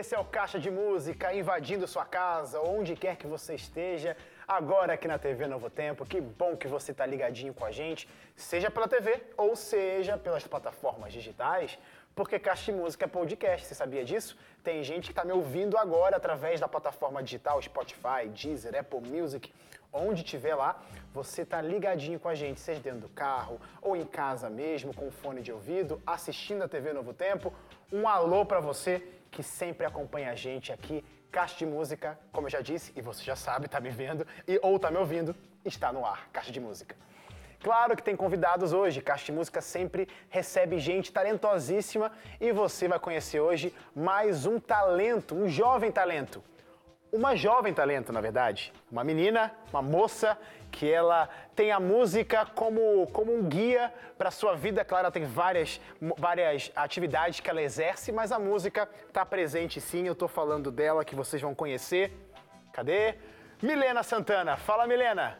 Esse é o Caixa de Música invadindo sua casa, onde quer que você esteja, agora aqui na TV Novo Tempo. Que bom que você está ligadinho com a gente, seja pela TV ou seja pelas plataformas digitais, porque Caixa de Música é podcast, você sabia disso? Tem gente que está me ouvindo agora através da plataforma digital Spotify, Deezer, Apple Music, onde tiver lá, você tá ligadinho com a gente, seja dentro do carro ou em casa mesmo, com fone de ouvido, assistindo a TV Novo Tempo. Um alô para você que sempre acompanha a gente aqui. Caixa de Música, como eu já disse, e você já sabe, tá me vendo e ou tá me ouvindo, está no ar, Caixa de Música. Claro que tem convidados hoje, Caixa de Música sempre recebe gente talentosíssima e você vai conhecer hoje mais um talento, um jovem talento uma jovem talento, na verdade. Uma menina, uma moça, que ela tem a música como, como um guia para a sua vida. Claro, ela tem várias, várias atividades que ela exerce, mas a música está presente sim. Eu estou falando dela, que vocês vão conhecer. Cadê? Milena Santana. Fala, Milena!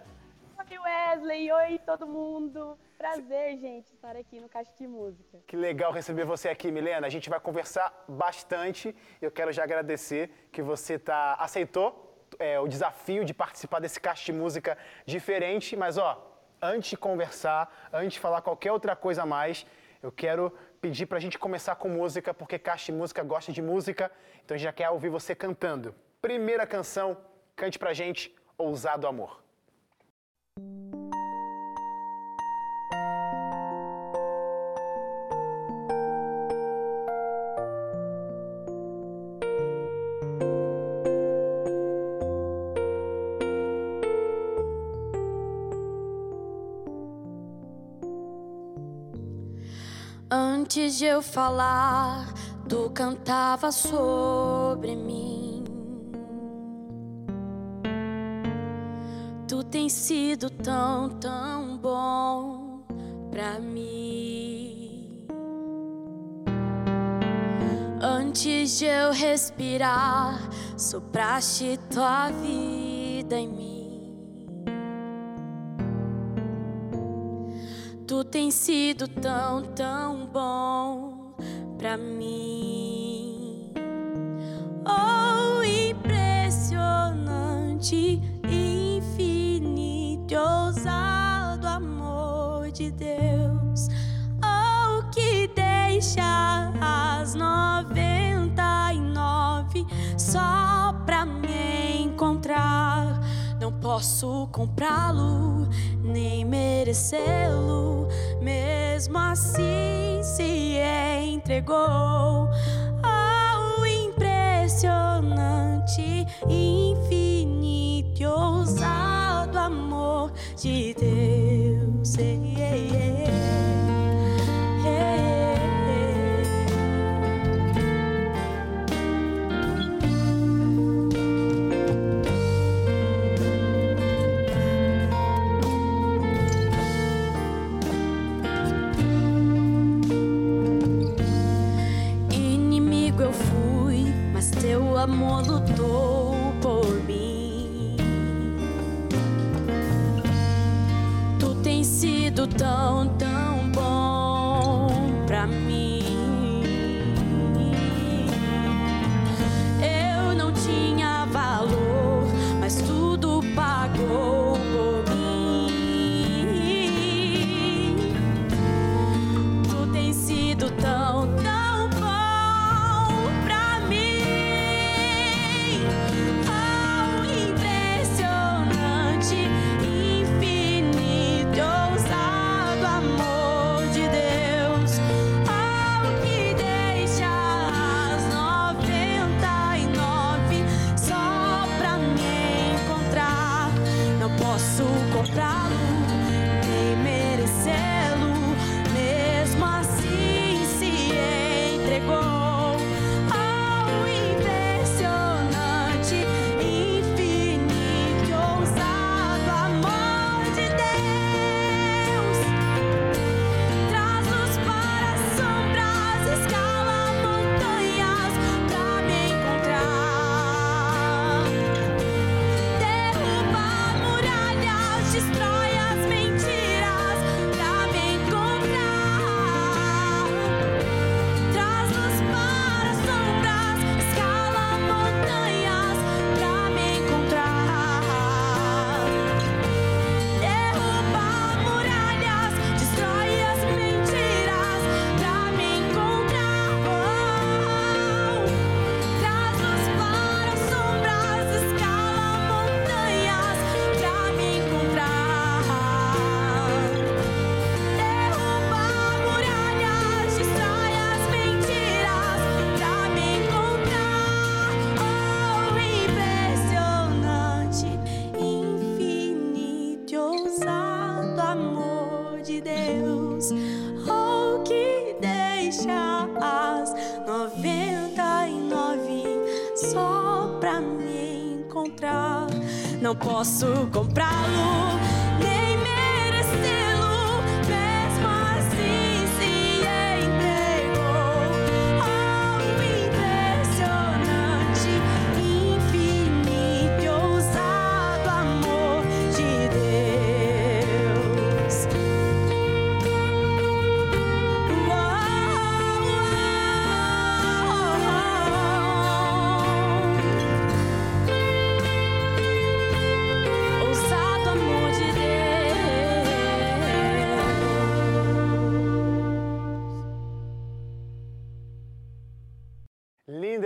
Oi, Wesley! Oi, todo mundo! Prazer, gente, estar aqui no Caixa de Música. Que legal receber você aqui, Milena. A gente vai conversar bastante. Eu quero já agradecer que você tá, aceitou é, o desafio de participar desse Caixa de Música diferente. Mas, ó, antes de conversar, antes de falar qualquer outra coisa a mais, eu quero pedir para a gente começar com música, porque Caixa de Música gosta de música. Então a gente já quer ouvir você cantando. Primeira canção, cante pra gente, Ousado Amor. De eu falar, tu cantava sobre mim. Tu tens sido tão, tão bom pra mim. Antes de eu respirar, sopraste tua vida em mim. Tens sido tão, tão bom pra mim. Oh, impressionante, infinito, ousado amor de Deus. Oh, que deixa as noventa e nove só Não posso comprá-lo nem merecê-lo, mesmo assim se entregou ao impressionante, infinito e ousado amor de Deus.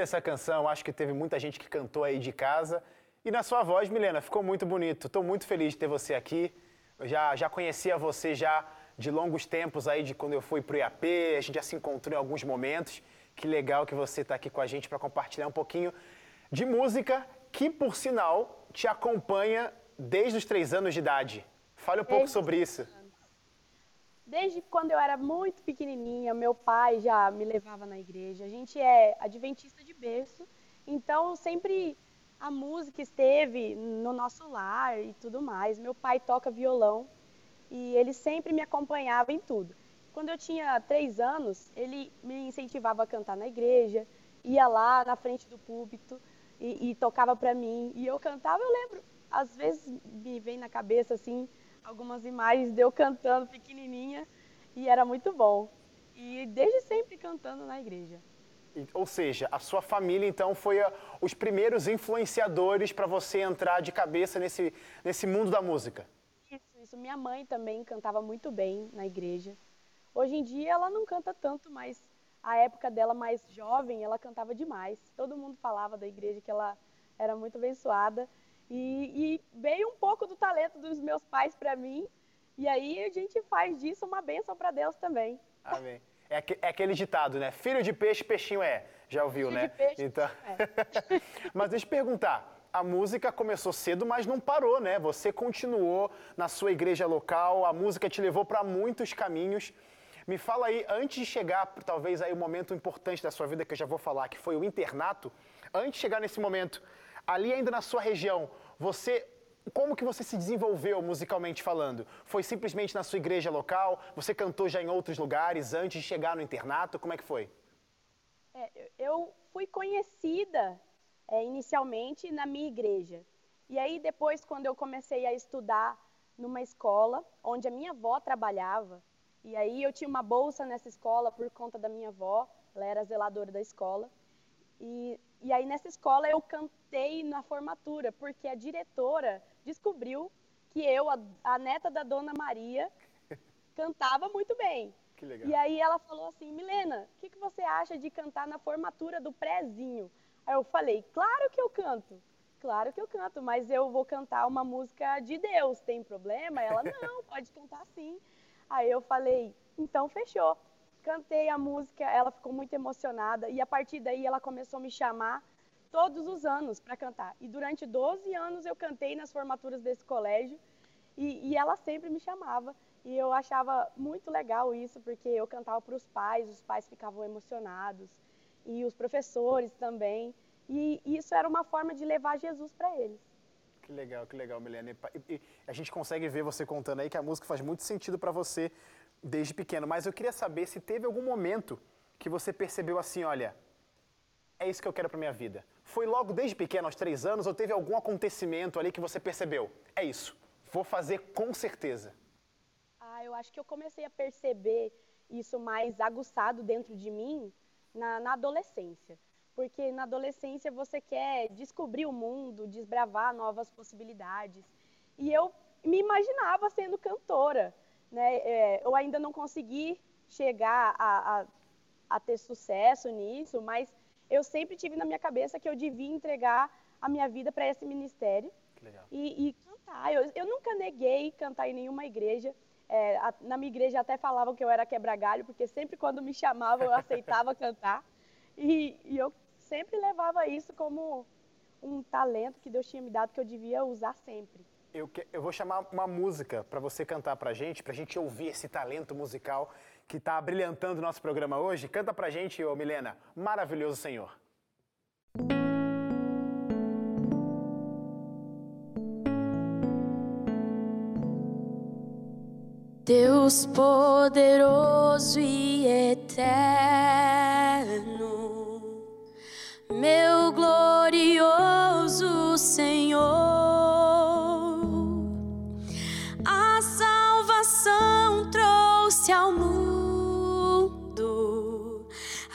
Essa canção, acho que teve muita gente que cantou aí de casa. E na sua voz, Milena, ficou muito bonito. Estou muito feliz de ter você aqui. Eu já, já conhecia você já de longos tempos aí, de quando eu fui pro IAP, a gente já se encontrou em alguns momentos. Que legal que você está aqui com a gente para compartilhar um pouquinho de música que, por sinal, te acompanha desde os três anos de idade. Fale um pouco sobre isso. Desde quando eu era muito pequenininha, meu pai já me levava na igreja. A gente é adventista de berço, então sempre a música esteve no nosso lar e tudo mais. Meu pai toca violão e ele sempre me acompanhava em tudo. Quando eu tinha três anos, ele me incentivava a cantar na igreja, ia lá na frente do púlpito e, e tocava para mim. E eu cantava, eu lembro, às vezes me vem na cabeça assim algumas imagens de eu cantando pequenininha e era muito bom. E desde sempre cantando na igreja. Ou seja, a sua família então foi a- os primeiros influenciadores para você entrar de cabeça nesse, nesse mundo da música. Isso, isso. Minha mãe também cantava muito bem na igreja. Hoje em dia ela não canta tanto, mas a época dela mais jovem, ela cantava demais. Todo mundo falava da igreja que ela era muito abençoada. E, e veio um pouco do talento dos meus pais para mim. E aí a gente faz disso uma bênção para Deus também. Amém. É, é aquele ditado, né? Filho de peixe, peixinho é. Já ouviu, Filho né? de peixe, então... peixinho mas deixa eu te perguntar. A música começou cedo, mas não parou, né? Você continuou na sua igreja local, a música te levou para muitos caminhos. Me fala aí, antes de chegar, talvez aí o momento importante da sua vida que eu já vou falar, que foi o internato, antes de chegar nesse momento, ali ainda na sua região, você como que você se desenvolveu musicalmente falando? Foi simplesmente na sua igreja local? Você cantou já em outros lugares antes de chegar no internato? Como é que foi? É, eu- fui conhecida é, inicialmente na minha igreja. E aí depois, quando eu comecei a estudar numa escola onde a minha avó trabalhava, e aí eu tinha uma bolsa nessa escola por conta da minha avó, ela era zeladora da escola. E, e aí nessa escola eu cantei na formatura, porque a diretora descobriu que eu, a, a neta da Dona Maria, cantava muito bem. Que legal. E aí ela falou assim, Milena, o que, que você acha de cantar na formatura do prézinho? Aí eu falei, claro que eu canto. Claro que eu canto, mas eu vou cantar uma música de Deus, tem problema? Ela, não, pode cantar sim. Aí eu falei, então fechou. Cantei a música, ela ficou muito emocionada e a partir daí ela começou a me chamar todos os anos para cantar. E durante 12 anos eu cantei nas formaturas desse colégio e, e ela sempre me chamava. E eu achava muito legal isso, porque eu cantava para os pais, os pais ficavam emocionados, e os professores também. E isso era uma forma de levar Jesus para eles. Que legal, que legal, Milena. E e a gente consegue ver você contando aí que a música faz muito sentido para você desde pequeno. Mas eu queria saber se teve algum momento que você percebeu assim, olha, é isso que eu quero para minha vida. Foi logo desde pequeno, aos três anos, ou teve algum acontecimento ali que você percebeu? É isso, vou fazer com certeza. Ah, eu acho que eu comecei a perceber isso mais aguçado dentro de mim na, na adolescência. Porque na adolescência você quer descobrir o mundo, desbravar novas possibilidades. E eu me imaginava sendo cantora. Né? É, eu ainda não consegui chegar a, a, a ter sucesso nisso, mas eu sempre tive na minha cabeça que eu devia entregar a minha vida para esse ministério e, e cantar. Eu, eu nunca neguei cantar em nenhuma igreja. É, a- na minha igreja até falavam que eu era quebra-galho, porque sempre quando me chamavam eu aceitava cantar. E, e eu sempre levava isso como um talento que Deus tinha me dado que eu devia usar sempre. Eu, eu vou chamar uma música para você cantar pra gente, pra gente ouvir esse talento musical que tá brilhantando o nosso programa hoje. Canta pra gente, ô Milena. Maravilhoso Senhor. Deus poderoso e eterno, meu glorioso Senhor,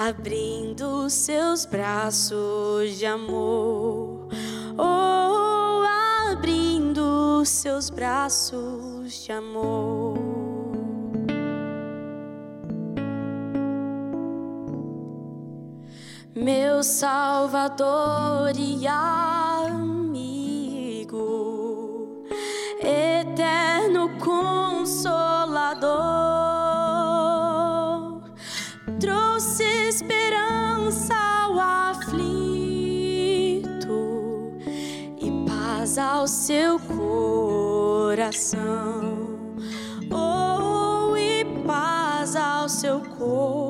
abrindo seus braços de amor, oh, abrindo seus braços de amor. meu Salvador e ao seu coração. Oh, e paz ao seu coração.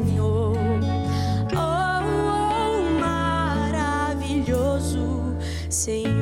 Senhor. Oh, oh, maravilhoso Senhor.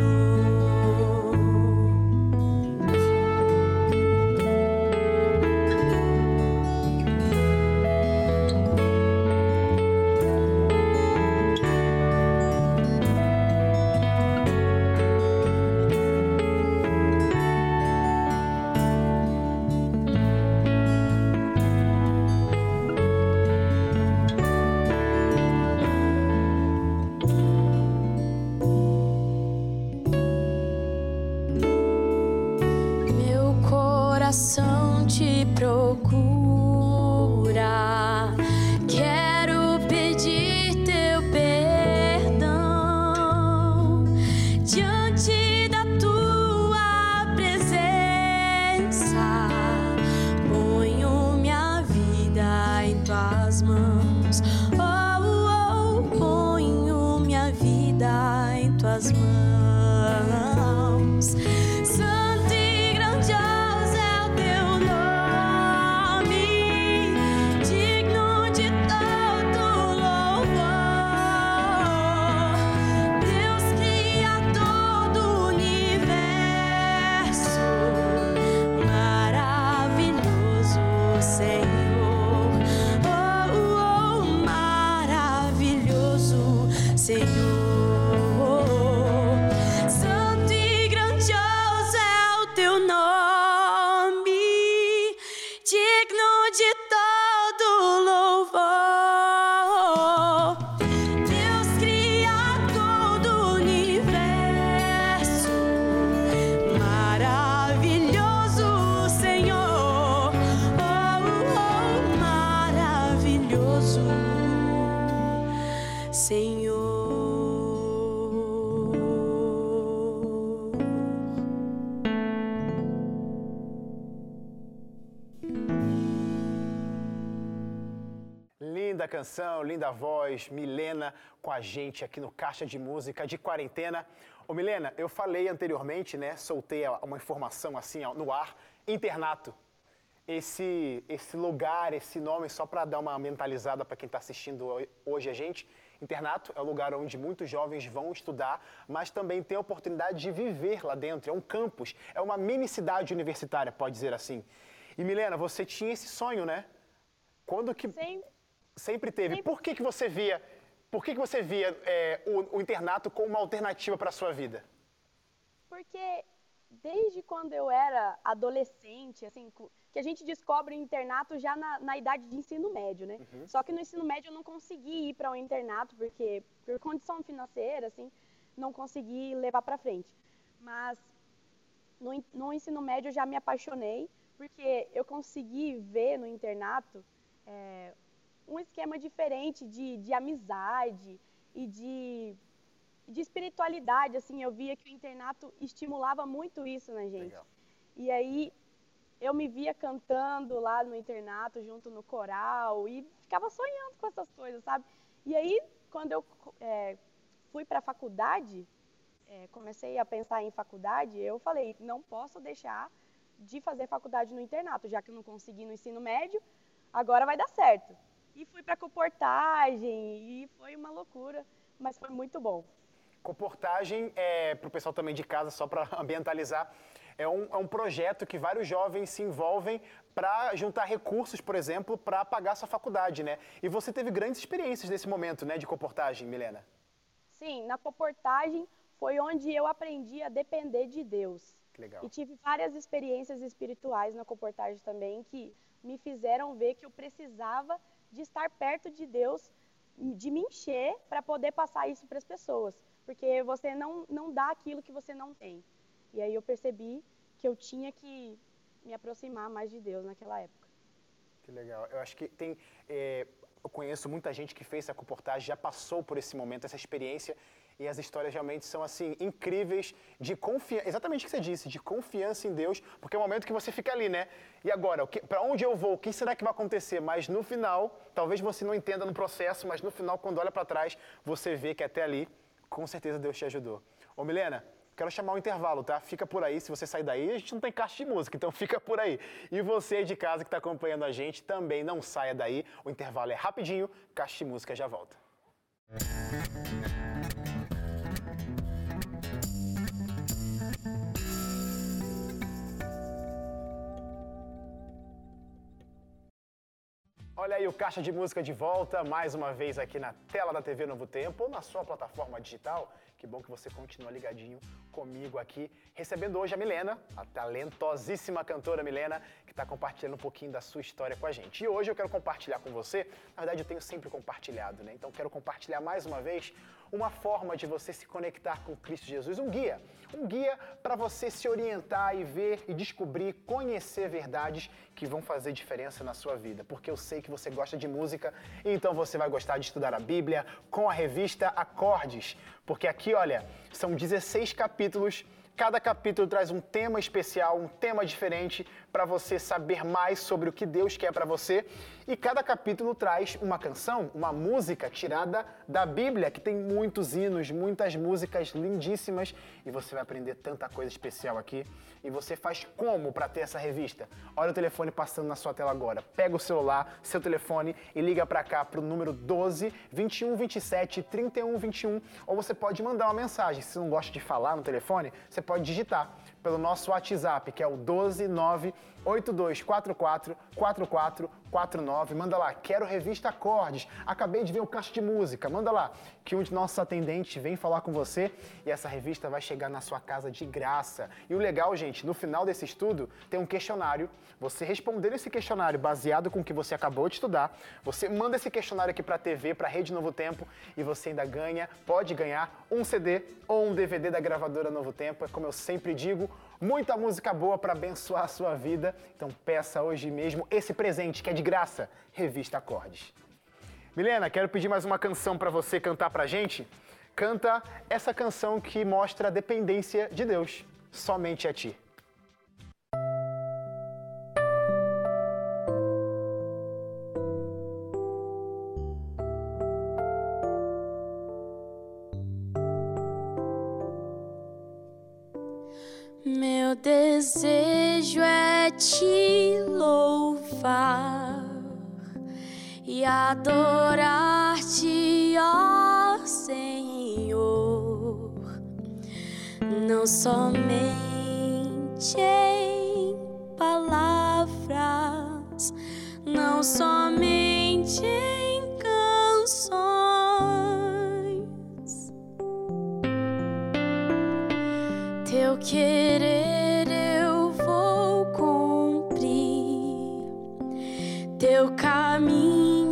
Canção, linda voz, Milena com a gente aqui no Caixa de Música de Quarentena. Ô Milena, eu falei anteriormente, né? Soltei uma informação assim no ar, internato. Esse, esse lugar, esse nome, só para dar uma mentalizada para quem está assistindo ho- hoje a gente, internato é o lugar onde muitos jovens vão estudar, mas também tem a oportunidade de viver lá dentro. É um campus, é uma mini cidade universitária, pode dizer assim. E Milena, você tinha esse sonho, né? Quando que Sem, Sempre teve. Sempre. Por que, que você via, por que, que você via é, o, o internato como uma alternativa para a sua vida? Porque desde quando eu era adolescente, assim, que a gente descobre o internato já na, na idade de ensino médio, né? Só que no ensino médio eu não consegui ir para um internato porque por condição financeira, assim, não consegui levar para frente. Mas no, no ensino médio eu já me apaixonei porque eu consegui ver no internato é, um esquema diferente de, de amizade e de, de espiritualidade. Assim, eu via que o internato estimulava muito isso na gente. Legal. E aí eu me via cantando lá no internato, junto no coral, e ficava sonhando com essas coisas, sabe? E aí, quando eu é, fui para a faculdade, é, comecei a pensar em faculdade, eu falei, não posso deixar de fazer faculdade no internato, já que eu não consegui no ensino médio, agora vai dar certo. E fui para comportagem, e foi uma loucura, mas foi muito bom. Comportagem, é, para o pessoal também de casa, só para ambientalizar, é um, é um projeto que vários jovens se envolvem para juntar recursos, por exemplo, para pagar sua faculdade, né? E você teve grandes experiências nesse momento, né, de comportagem, Milena? Sim, na comportagem foi onde eu aprendi a depender de Deus. Legal. E tive várias experiências espirituais na comportagem também que me fizeram ver que eu precisava de estar perto de Deus, de me encher para poder passar isso para as pessoas. Porque você não, não dá aquilo que você não tem. E aí eu percebi que eu tinha que me aproximar mais de Deus naquela época. Que legal. Eu acho que tem. é, eu conheço muita gente que fez essa comportagem, já passou por esse momento, essa experiência, e as histórias realmente são assim incríveis de confiança. Exatamente o que você disse, de confiança em Deus, porque é o momento que você fica ali, né? E agora, para onde eu vou? O que será que vai acontecer? Mas no final, talvez você não entenda no processo, mas no final, quando olha para trás, você vê que até ali, com certeza Deus te ajudou. Ô Milena, Quero chamar um intervalo, tá? Fica por aí. Se você sair daí, a gente não tem caixa de música, então fica por aí. E você de casa que está acompanhando a gente, também não saia daí. O intervalo é rapidinho, caixa de música já volta. Olha aí o Caixa de Música de volta, mais uma vez aqui na tela da TV Novo Tempo, ou na sua plataforma digital. Que bom que você continua ligadinho comigo aqui, recebendo hoje a Milena, a talentosíssima cantora Milena, que está compartilhando um pouquinho da sua história com a gente. E hoje eu quero compartilhar com você, na verdade eu tenho sempre compartilhado, né? Então quero compartilhar mais uma vez uma forma de você se conectar com Cristo Jesus, um guia, um guia para você se orientar e ver e descobrir, conhecer verdades que vão fazer diferença na sua vida, porque eu sei que você gosta de música, então você vai gostar de estudar a Bíblia com a revista Acordes, porque aqui, olha, são 16 capítulos Cada capítulo traz um tema especial, um tema diferente para você saber mais sobre o que Deus quer para você. E cada capítulo traz uma canção, uma música tirada da Bíblia, que tem muitos hinos, muitas músicas lindíssimas. E você vai aprender tanta coisa especial aqui. E você faz como para ter essa revista? Olha o telefone passando na sua tela agora. Pega o celular, seu telefone e liga para cá para o número 12 21 27 31 21. Ou você pode mandar uma mensagem. Se não gosta de falar no telefone, você pode digitar pelo nosso WhatsApp, que é o 129 8244 4449. Manda lá, quero revista Acordes. Acabei de ver o caixa de música. Manda lá, que um de nossos atendentes vem falar com você e essa revista vai chegar na sua casa de graça. E o legal, gente, no final desse estudo tem um questionário. Você responder esse questionário baseado com o que você acabou de estudar, você manda esse questionário aqui para a TV, para a Rede Novo Tempo e você ainda ganha, pode ganhar um CD ou um DVD da gravadora Novo Tempo. É como eu sempre digo, muita música boa para abençoar a sua vida. Então peça hoje mesmo esse presente que é de graça, Revista Acordes. Milena, quero pedir mais uma canção para você cantar pra gente. Canta essa canção que mostra a dependência de Deus, somente a ti. Te louvar e adorar-te, ó Senhor, não somente em palavras, não somente em teu caminho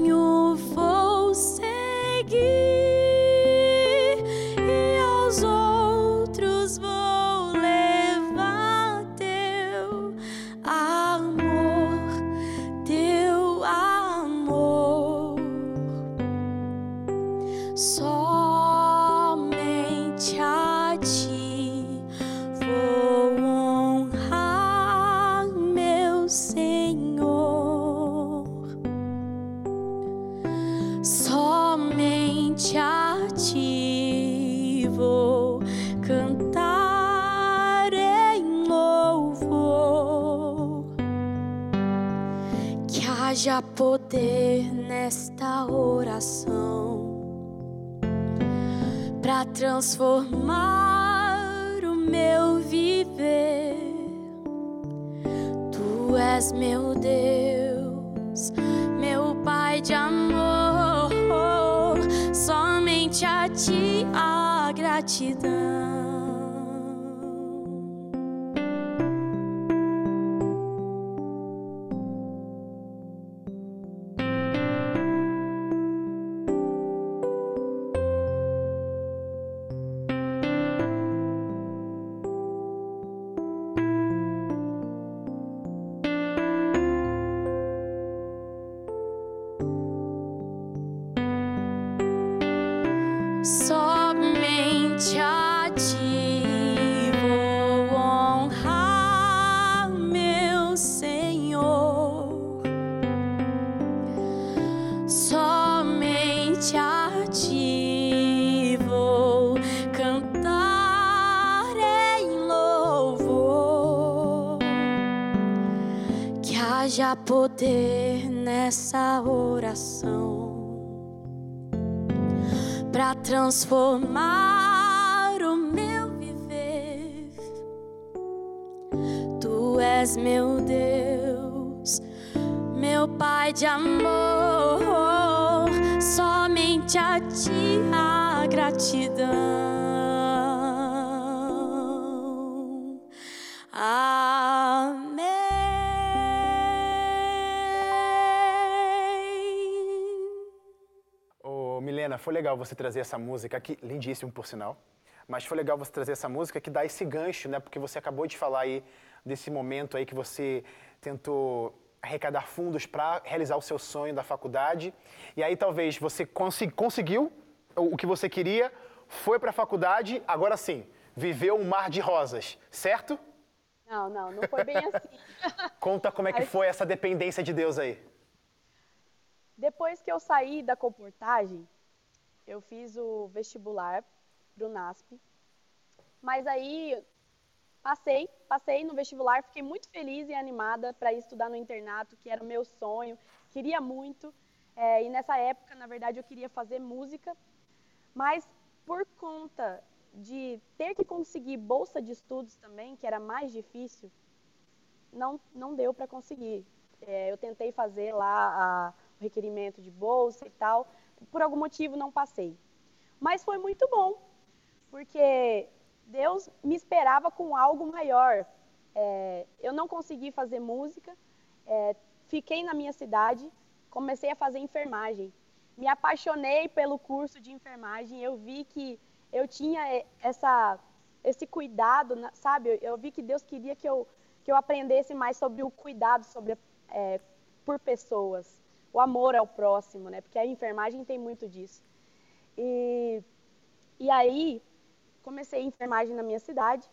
Somente a ti vou honrar, meu Senhor. Somente a ti vou cantar em louvor. Que haja poder nessa oração para transformar o meu viver. Tu és meu Deus, meu Pai de amor. Somente a ti a gratidão. Foi legal você trazer essa música aqui, lindíssimo por sinal. Mas foi legal você trazer essa música que dá esse gancho, né? Porque você acabou de falar aí desse momento aí que você tentou arrecadar fundos para realizar o seu sonho da faculdade. E aí talvez você consi- conseguiu o que você queria, foi para a faculdade, agora sim, viveu um mar de rosas, certo? Não, não, não foi bem assim. Conta como é que foi essa dependência de Deus aí. Depois que eu saí da comportagem, eu fiz o vestibular pro NASP. Mas aí passei, passei no vestibular, fiquei muito feliz e animada para estudar no internato, que era o meu sonho, queria muito. É, e nessa época, na verdade, eu queria fazer música, mas por conta de ter que conseguir bolsa de estudos também, que era mais difícil, não, não deu para conseguir. É, eu tentei fazer lá a- o requerimento de bolsa e tal, por algum motivo não passei. Mas foi muito bom, porque Deus me esperava com algo maior. É, eu não consegui fazer música, é, fiquei na minha cidade, comecei a fazer enfermagem. Me apaixonei pelo curso de enfermagem, eu vi que eu tinha é, essa, esse cuidado, sabe? Eu vi que Deus queria que eu, que eu aprendesse mais sobre o cuidado sobre, é, por pessoas, o amor ao próximo, né? Porque a enfermagem tem muito disso. E, e aí, comecei enfermagem na minha cidade.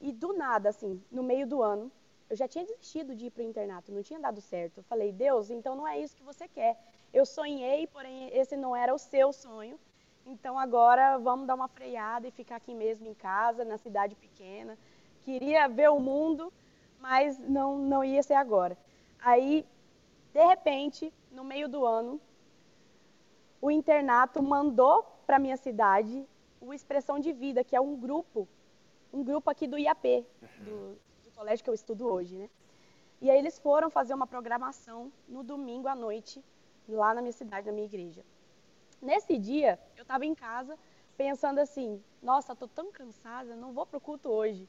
E do nada, assim, no meio do ano, eu já tinha desistido de ir para o internato, não tinha dado certo. Eu falei, Deus, então não é isso que você quer. Eu sonhei, porém esse não era o seu sonho. Então agora vamos dar uma freada e ficar aqui mesmo em casa, na cidade pequena. Queria ver o mundo, mas não, não ia ser agora. Aí, de repente, no meio do ano, o internato mandou para minha cidade o Expressão de Vida, que é um grupo, um grupo aqui do IAP, do, do colégio que eu estudo hoje, né? E aí eles foram fazer uma programação no domingo à noite, lá na minha cidade, na minha igreja. Nesse dia, eu estava em casa pensando assim: nossa, estou tão cansada, não vou para o culto hoje.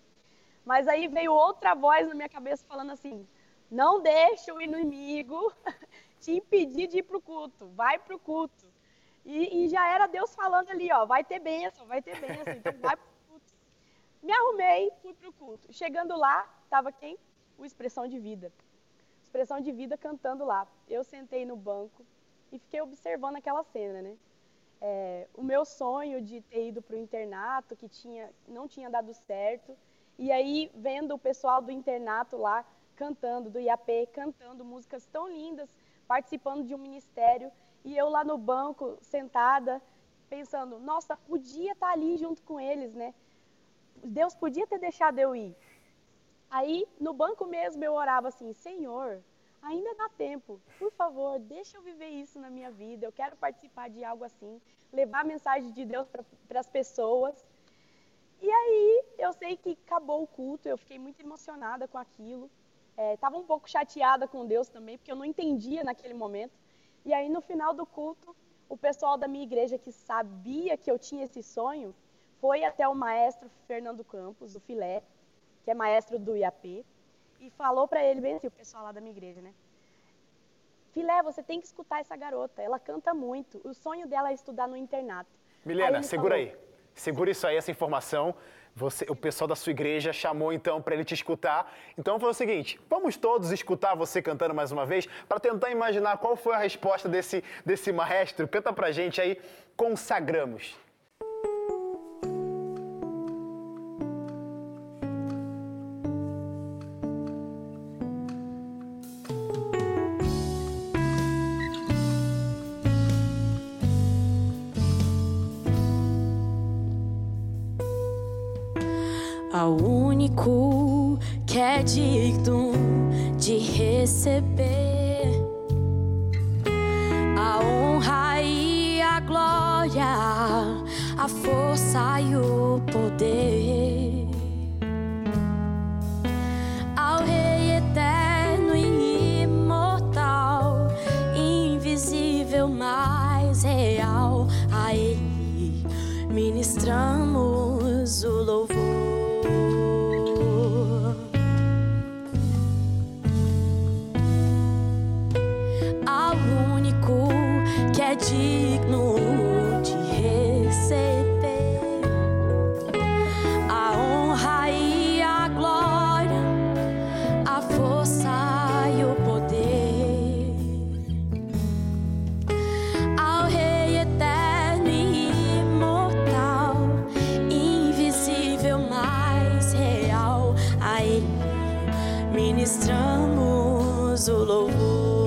Mas aí veio outra voz na minha cabeça falando assim: não deixe o inimigo te impedir de ir para o culto, vai para o culto. E, e, já era Deus falando ali: ó, vai ter bênção, vai ter bênção, então vai para o culto. Me arrumei, fui para o culto. Chegando lá, estava quem? O Expressão de Vida. Expressão de Vida cantando lá. Eu sentei no banco e fiquei observando aquela cena, né? é, o meu sonho de ter ido para o internato, que tinha, não tinha dado certo, e aí vendo o pessoal do internato lá cantando, do IAP, cantando músicas tão lindas, participando de um ministério, e eu lá no banco, sentada, pensando, nossa, podia estar tá ali junto com eles, né? Deus podia ter deixado eu ir. Aí, no banco mesmo, eu orava assim, Senhor, ainda dá tempo. Por favor, deixa eu viver isso na minha vida. Eu quero participar de algo assim, levar a mensagem de Deus para as pessoas. E aí, eu sei que acabou o culto, eu fiquei muito emocionada com aquilo. Estava é, um pouco chateada com Deus também, porque eu não entendia naquele momento. E aí, no final do culto, o pessoal da minha igreja que sabia que eu tinha esse sonho foi até o maestro Fernando Campos, do Filé, que é maestro do IAP, e falou para ele, bem assim, o pessoal lá da minha igreja, né? Filé, você tem que escutar essa garota, ela canta muito. O sonho dela é estudar no internato. Milena, aí segura falou, aí. Segura isso aí, essa informação. Você, o pessoal da sua igreja chamou então para ele te escutar. Então foi o seguinte: vamos todos escutar você cantando mais uma vez para tentar imaginar qual foi a resposta desse, desse maestro. Canta pra gente aí, consagramos. Único que é digno de receber a honra e a glória, a força e o poder. Ministramos o louvor.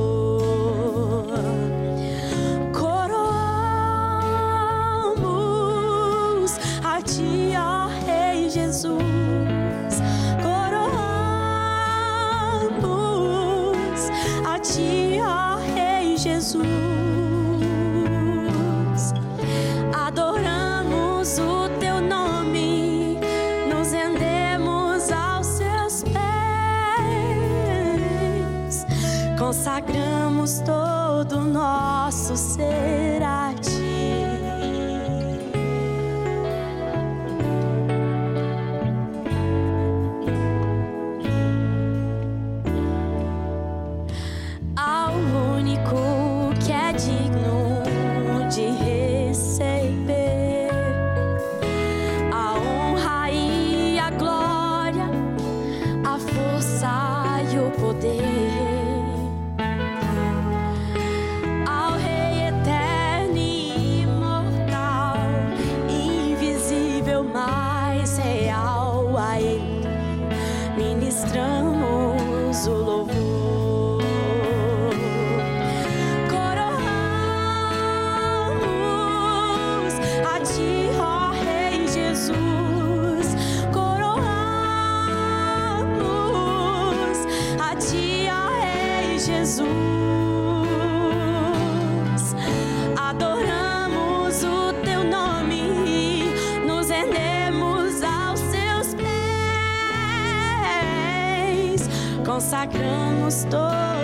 Consagramos todo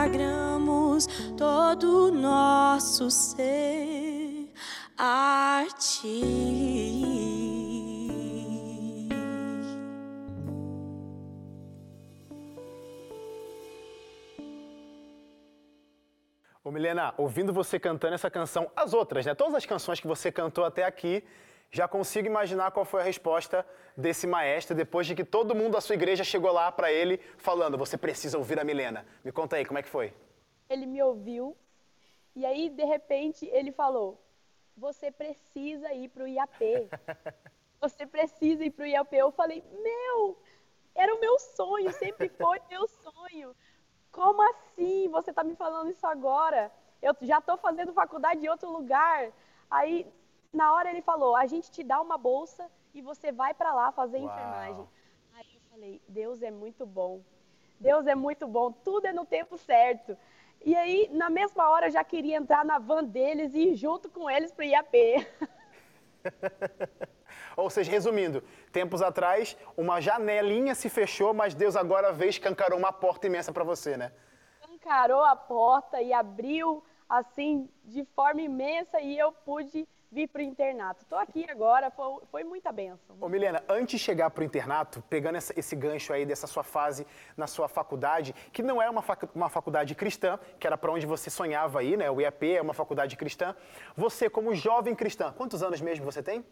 consagramos todo nosso ser a ti. Ô Milena, ouvindo você cantando essa canção, as outras, né? Todas as canções que você cantou até aqui, já consigo imaginar qual foi a resposta desse maestro depois de que todo mundo da sua igreja chegou lá para ele falando: "Você precisa ouvir a Milena". Me conta aí, como é que foi? Ele me ouviu e aí de repente ele falou: "Você precisa ir para o IAP. Você precisa ir para o IAP". Eu falei: "Meu, era o meu sonho, sempre foi meu sonho". Como assim? Você está me falando isso agora? Eu já estou fazendo faculdade em outro lugar. Aí, na hora ele falou: a gente te dá uma bolsa e você vai para lá fazer Uau. enfermagem. Aí eu falei: Deus é muito bom. Deus é muito bom. Tudo é no tempo certo. E aí, na mesma hora, eu já queria entrar na van deles e ir junto com eles para o IAP. Ou seja, resumindo, tempos atrás, uma janelinha se fechou, mas Deus agora veio escancarou uma porta imensa para você, né? Escancarou a porta e abriu assim de forma imensa e eu pude vir para o internato. Estou aqui agora, foi, foi, muita benção. Ô Milena, antes de chegar para o internato, pegando essa, esse gancho aí dessa sua fase na sua faculdade, que não é uma, fac, uma faculdade cristã, que era para onde você sonhava aí, né? O IAP é uma faculdade cristã. Você, como jovem cristã, quantos anos mesmo você tem?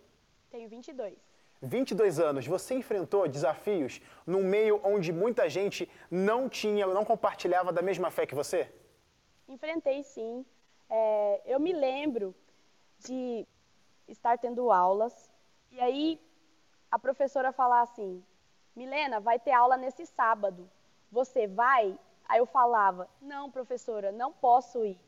Tenho 22. 22 anos, você enfrentou desafios num meio onde muita gente não tinha, não compartilhava da mesma fé que você? Enfrentei sim. É, eu me lembro de estar tendo aulas e aí a professora falar assim: Milena, vai ter aula nesse sábado. Você vai? Aí eu falava: Não, professora, não posso ir.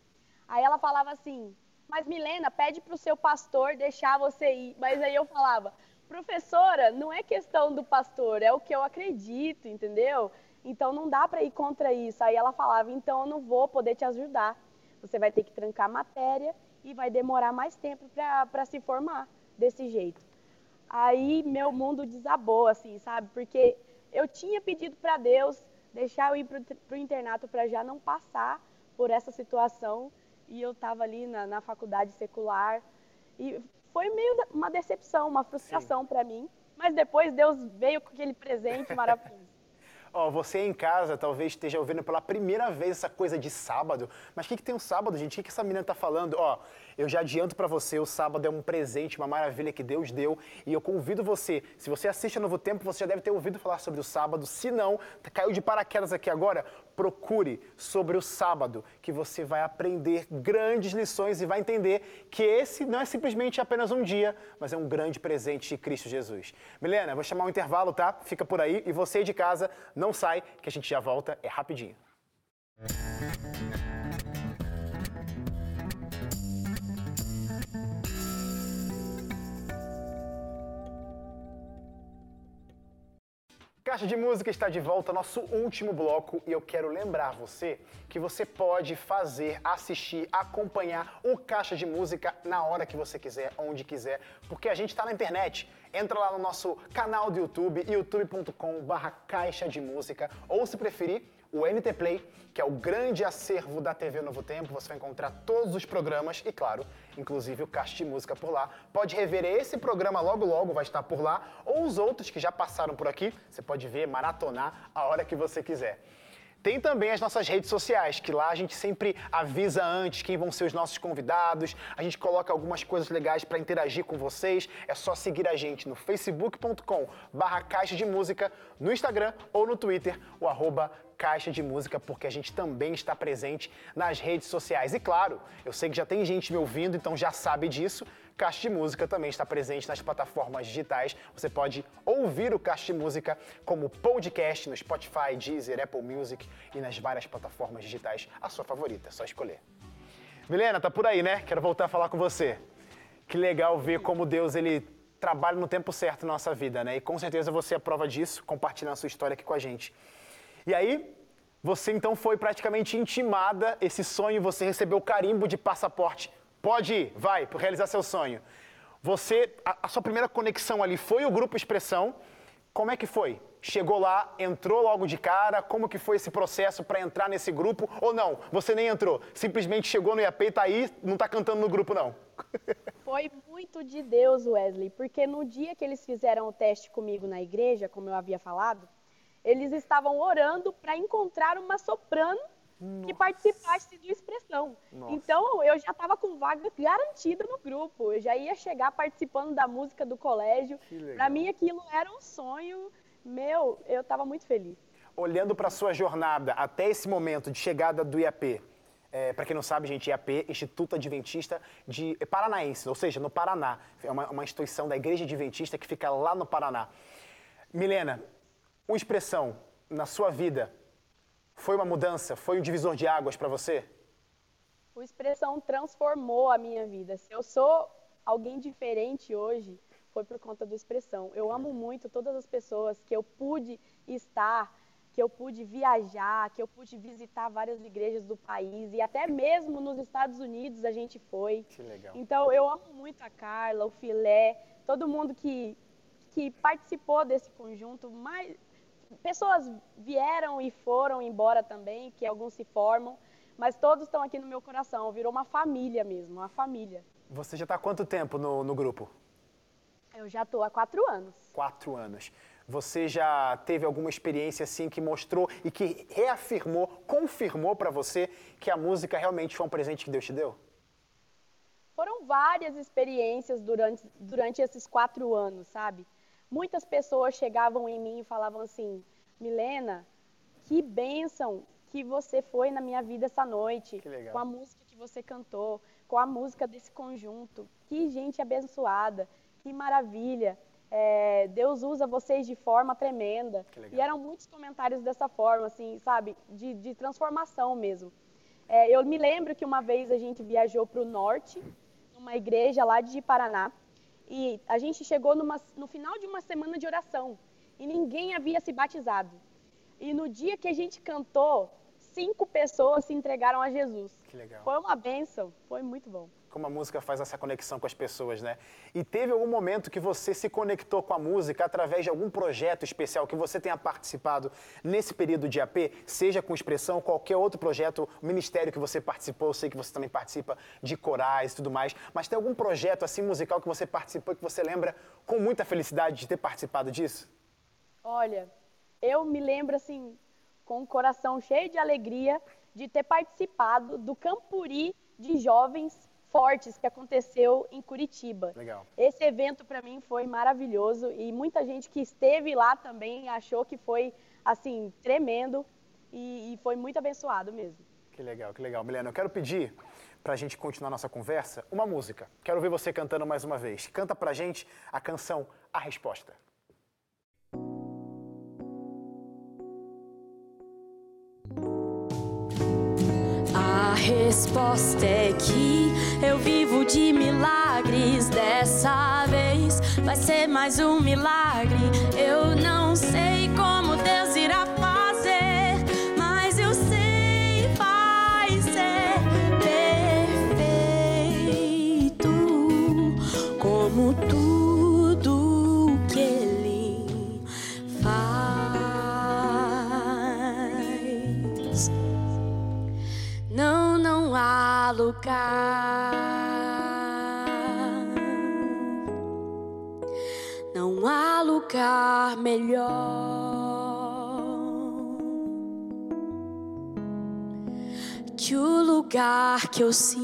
Aí ela falava assim: mas Milena, pede para o seu pastor deixar você ir. Mas aí eu falava, professora, não é questão do pastor, é o que eu acredito, entendeu? Então não dá para ir contra isso. Aí ela falava, então eu não vou poder te ajudar. Você vai ter que trancar a matéria e vai demorar mais tempo para se formar desse jeito. Aí meu mundo desabou, assim, sabe? Porque eu tinha pedido para Deus deixar eu ir para o internato para já não passar por essa situação e eu estava ali na, na, faculdade secular. E foi meio uma decepção, uma frustração para mim. Mas depois Deus veio com aquele presente maravilhoso. Ó, você em casa talvez esteja ouvindo pela primeira vez essa coisa de sábado. Mas o que, que tem o um sábado, gente? O que, que essa menina está falando? Ó, eu já adianto para você, o sábado é um presente, uma maravilha que Deus deu. E eu convido você, se você assiste a Novo Tempo, você já deve ter ouvido falar sobre o sábado. Se não, caiu de paraquedas aqui agora, procure sobre o sábado, que você vai aprender grandes lições e vai entender que esse não é simplesmente apenas um dia, mas é um grande presente de Cristo Jesus. Milena, vou chamar um intervalo, tá? Fica por aí e você de casa, não sai, que a gente já volta, é rapidinho. Caixa de Música está de volta, nosso último bloco, e eu quero lembrar você que você pode fazer, assistir, acompanhar o Caixa de Música na hora que você quiser, onde quiser, porque a gente está na internet. Entra lá no nosso canal do YouTube, youtube.com/barra Caixa de Música, ou se preferir, o NT Play, que é o grande acervo da TV Novo Tempo. Você vai encontrar todos os programas e, claro, inclusive o caixa de música por lá. Pode rever esse programa logo logo, vai estar por lá, ou os outros que já passaram por aqui. Você pode ver, maratonar a hora que você quiser. Tem também as nossas redes sociais, que lá a gente sempre avisa antes quem vão ser os nossos convidados. A gente coloca algumas coisas legais para interagir com vocês. É só seguir a gente no facebook.com barra caixa de música, no Instagram ou no Twitter, o arroba Caixa de Música, porque a gente também está presente nas redes sociais. E claro, eu sei que já tem gente me ouvindo, então já sabe disso. Caixa de Música também está presente nas plataformas digitais. Você pode ouvir o Caixa de Música como podcast no Spotify, Deezer, Apple Music e nas várias plataformas digitais. A sua favorita, é só escolher. Milena, tá por aí, né? Quero voltar a falar com você. Que legal ver como Deus ele trabalha no tempo certo na nossa vida, né? E com certeza você é prova disso, compartilhando a sua história aqui com a gente. E aí, Você então foi praticamente intimada, esse sonho, você recebeu o carimbo de passaporte. Pode ir, vai, realizar seu sonho. Você, a, a sua primeira conexão ali foi o Grupo Expressão. Como é que foi? Chegou lá, entrou logo de cara? Como que foi esse processo para entrar nesse grupo? Ou não, você nem entrou, simplesmente chegou no IAP tá aí, não tá cantando no grupo não? Foi muito de Deus, Wesley, porque no dia que eles fizeram o teste comigo na igreja, como eu havia falado, eles estavam orando para encontrar uma soprano Nossa. que participasse do Expressão. Nossa. Então eu já estava com vaga garantida no grupo, eu já ia chegar participando da música do colégio. Para mim aquilo era um sonho meu, eu estava muito feliz. Olhando para a sua jornada até esse momento de chegada do IAP, é, para quem não sabe, gente, IAP, Instituto Adventista de Paranaense, ou seja, no Paraná. É uma, uma instituição da Igreja Adventista que fica lá no Paraná. Milena, uma expressão na sua vida foi uma mudança, foi um divisor de águas para você? O expressão transformou a minha vida. Se eu sou alguém diferente hoje, foi por conta do expressão. Eu amo muito todas as pessoas que eu pude estar, que eu pude viajar, que eu pude visitar várias igrejas do país e até mesmo nos Estados Unidos a gente foi. Que legal. Então eu amo muito a Carla, o Filé, todo mundo que que participou desse conjunto, mas pessoas vieram e foram embora também, que alguns se formam, mas todos estão aqui no meu coração. Virou uma família mesmo, uma família. Você já está há quanto tempo no, no grupo? Eu já estou há quatro anos. Quatro anos. Você já teve alguma experiência assim que mostrou e que reafirmou, confirmou para você que a música realmente foi um presente que Deus te deu? Foram várias experiências durante, durante esses quatro anos, sabe? Muitas pessoas chegavam em mim e falavam assim: Milena, que bênção que você foi na minha vida essa noite, com a música que você cantou, com a música desse conjunto. Que gente abençoada que maravilha. É, Deus usa vocês de forma tremenda. E eram muitos comentários dessa forma, assim, sabe, de, de transformação mesmo. É, eu me lembro que uma vez a gente viajou para o norte, numa igreja lá de Paraná, e a gente chegou numa, no final de uma semana de oração e ninguém havia se batizado. E no dia que a gente cantou, cinco pessoas se entregaram a Jesus. Que legal. Foi uma bênção, foi muito bom como a música faz essa conexão com as pessoas, né? E teve algum momento que você se conectou com a música através de algum projeto especial que você tenha participado nesse período de AP, seja com expressão, qualquer outro projeto, ministério que você participou, eu sei que você também participa de corais e tudo mais, mas tem algum projeto assim musical que você participou que você lembra com muita felicidade de ter participado disso? Olha, eu me lembro assim, com o coração cheio de alegria de ter participado do Campuri de jovens fortes que aconteceu em Curitiba. Legal. Esse evento para mim foi maravilhoso e muita gente que esteve lá também achou que foi assim tremendo e, e foi muito abençoado mesmo. Que legal, que legal. Milena, eu quero pedir para a gente continuar nossa conversa uma música. Quero ver você cantando mais uma vez. Canta para gente a canção A Resposta. Resposta é que eu vivo de milagres. Dessa vez vai ser mais um milagre. Eu não sei lugar que eu sinto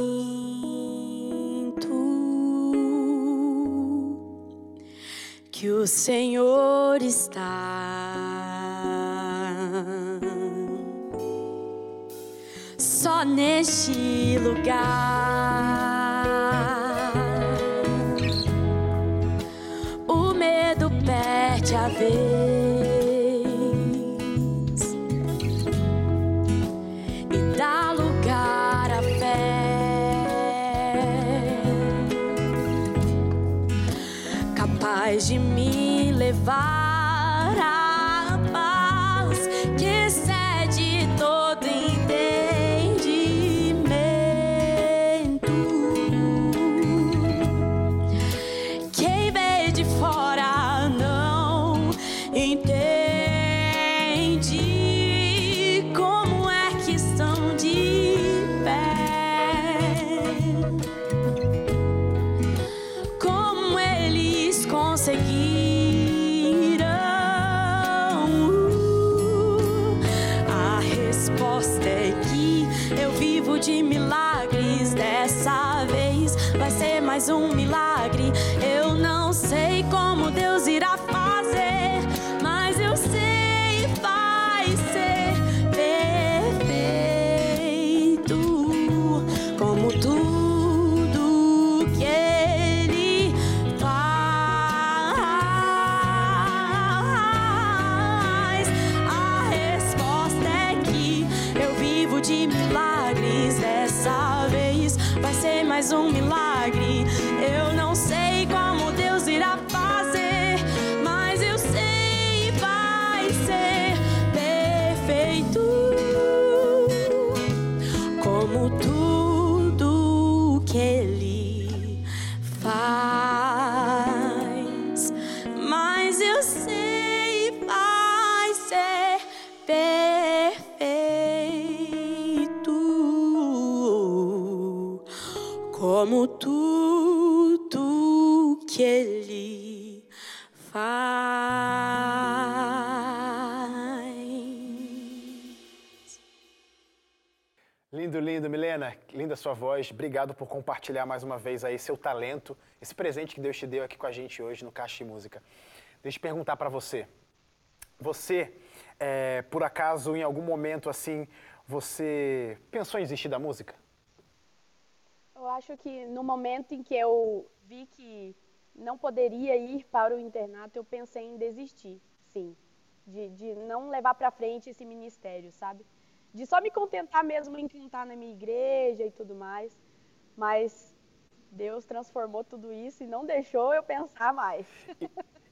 que o Senhor está. só neste lugar. conseguiram. A resposta é que eu vivo de milagres. Dessa vez vai ser mais um milagre. Eu não sei como. Milena. Linda sua voz. Obrigado por compartilhar mais uma vez aí seu talento, esse presente que Deus te deu aqui com a gente hoje no Caixa de Música. Deixa eu perguntar pra você. Você, é, por acaso, em algum momento assim, você pensou em desistir da música? Eu acho que no momento em que eu vi que não poderia ir para o internato, eu pensei em desistir, sim. De, de não levar para frente esse ministério, sabe? De só me contentar mesmo em cantar na minha igreja e tudo mais. Mas Deus transformou tudo isso e não deixou eu pensar mais.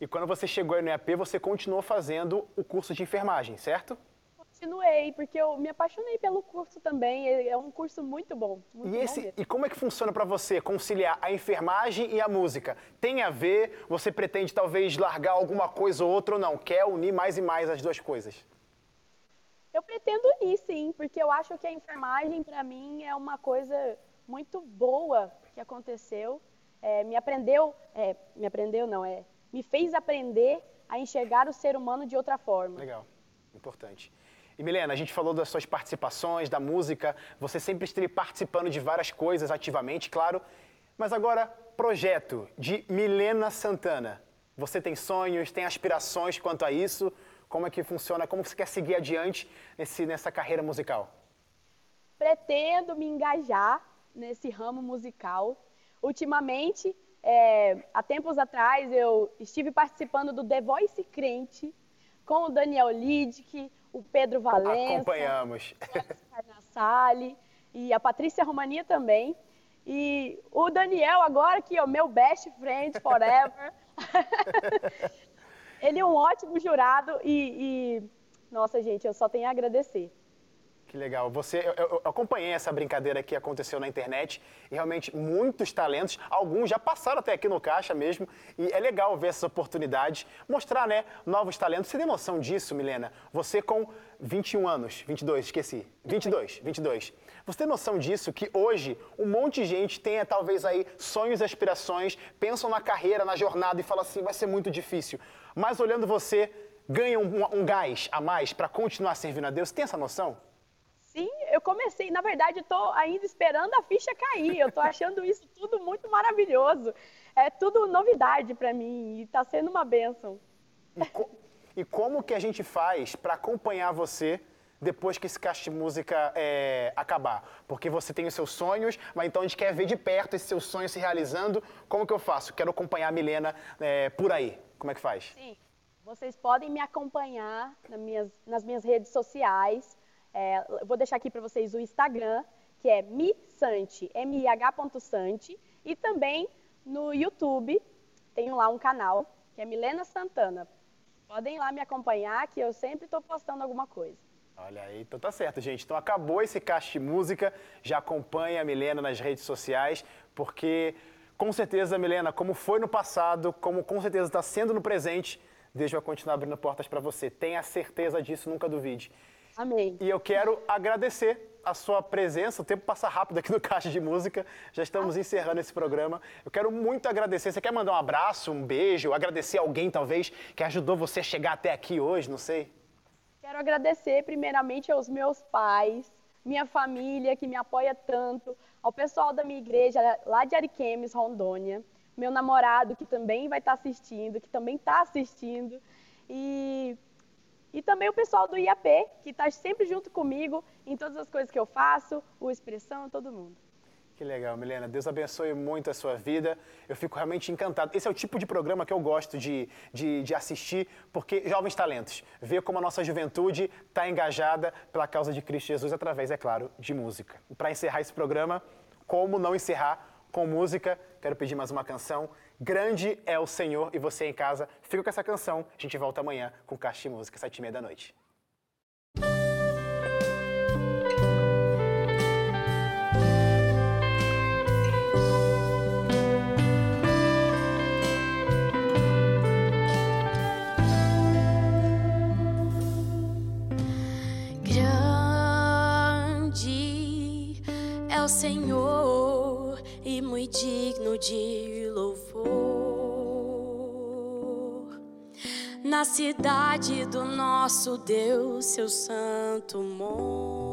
E quando você chegou aí no EAP, você continuou fazendo o curso de enfermagem, certo? Continuei, porque eu me apaixonei pelo curso também. É é um curso muito bom. Muito E, bom esse, mesmo. e como é que funciona pra você conciliar a enfermagem e a música? Tem a ver? Você pretende talvez largar alguma coisa ou outra ou não? Quer unir mais e mais as duas coisas? Eu pretendo ir, sim, porque eu acho que a enfermagem, para mim, é uma coisa muito boa que aconteceu. É, me aprendeu, é, me aprendeu não, é, me fez aprender a enxergar o ser humano de outra forma. Legal, importante. E Milena, a gente falou das suas participações, da música, você sempre esteve participando de várias coisas ativamente, claro. Mas agora, projeto de Milena Santana. Você tem sonhos, tem aspirações quanto a isso? Como é que funciona? Como você quer seguir adiante nesse, nessa carreira musical? Pretendo me engajar nesse ramo musical. Ultimamente, é, há tempos atrás, eu estive participando do The Voice Crente com o Daniel Lidick, o Pedro Valença. Acompanhamos. Carnassale e a Patrícia Romania também. E o Daniel agora que é o meu best friend forever. Ele é um ótimo jurado e, e, nossa gente, eu só tenho a agradecer. Que legal. Você, eu, eu- acompanhei essa brincadeira que aconteceu na internet e realmente muitos talentos, alguns já passaram até aqui no Caixa mesmo, e é legal ver essas oportunidades, mostrar, né, novos talentos. Você tem noção disso, Milena? Você com 21 anos, 22, esqueci, 22, 22. Você tem noção disso que hoje um monte de gente tenha talvez aí sonhos e aspirações, pensam na carreira, na jornada e fala assim, vai ser muito difícil. Mas olhando você, ganha um, um gás a mais para continuar servindo a Deus. Tem essa noção? Sim, eu comecei, na verdade, tô ainda esperando a ficha cair. Eu tô achando isso tudo muito maravilhoso. É tudo novidade para mim e tá sendo uma bênção. E, co- e como que a gente faz para acompanhar você depois que esse de música é, acabar? Porque você tem os seus sonhos, mas então a gente quer ver de perto esses seus sonhos se realizando. Como que eu faço? Quero acompanhar a Milena é, por aí. Como é que faz? Sim, vocês podem me acompanhar nas minhas, nas minhas redes sociais. É, eu vou deixar aqui para vocês o Instagram, que é misante, M-I-H.sante. E também no YouTube, tenho lá um canal, que é Milena Santana. Podem ir lá me acompanhar, que eu sempre estou postando alguma coisa. Olha aí, então tá certo, gente. Então acabou esse caixa de música. Já acompanha a Milena nas redes sociais, porque com certeza, Milena, como foi no passado, como com certeza está sendo no presente, Deus vai continuar abrindo portas para você. Tenha certeza disso, nunca duvide. Amém. E eu quero agradecer a sua presença. O tempo passa rápido aqui no Caixa de Música. Já estamos encerrando esse programa. Eu quero muito agradecer. Você quer mandar um abraço, um beijo, agradecer alguém talvez que ajudou você a chegar até aqui hoje, não sei? Quero agradecer primeiramente aos meus pais, minha família que me apoia tanto, ao pessoal da minha igreja lá de Ariquemes, Rondônia, meu namorado que também vai estar assistindo, que também está assistindo, e, e também o pessoal do IAP, que está sempre junto comigo em todas as coisas que eu faço, o Expressão, todo mundo. Que legal, Milena. Deus abençoe muito a sua vida. Eu fico realmente encantado. Esse é o tipo de programa que eu gosto de, de, de assistir, porque jovens talentos, ver como a nossa juventude está engajada pela causa de Cristo Jesus através, é claro, de música. Para encerrar esse programa, como não encerrar com música? Quero pedir mais uma canção. Grande é o Senhor e você em casa. Fica com essa canção. A gente volta amanhã com Caixa de Música, sete e meia da noite. O Senhor e muito digno de louvor. Na cidade do nosso Deus, seu santo monte.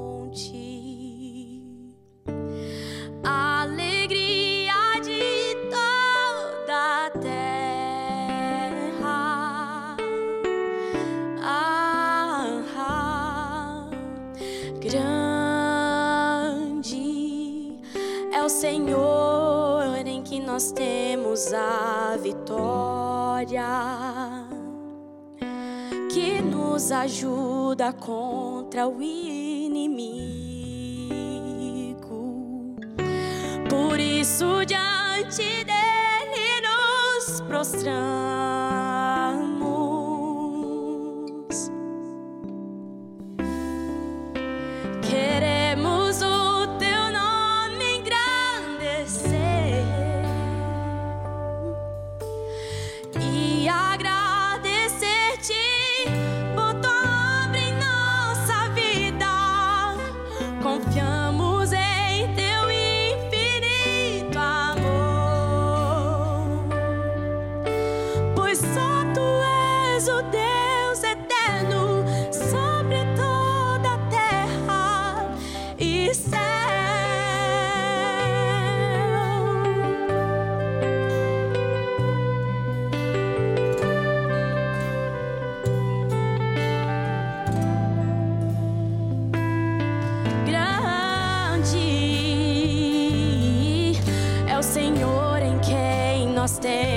Nos ajuda contra o inimigo. Por isso, diante dele nos prostramos Deus eterno.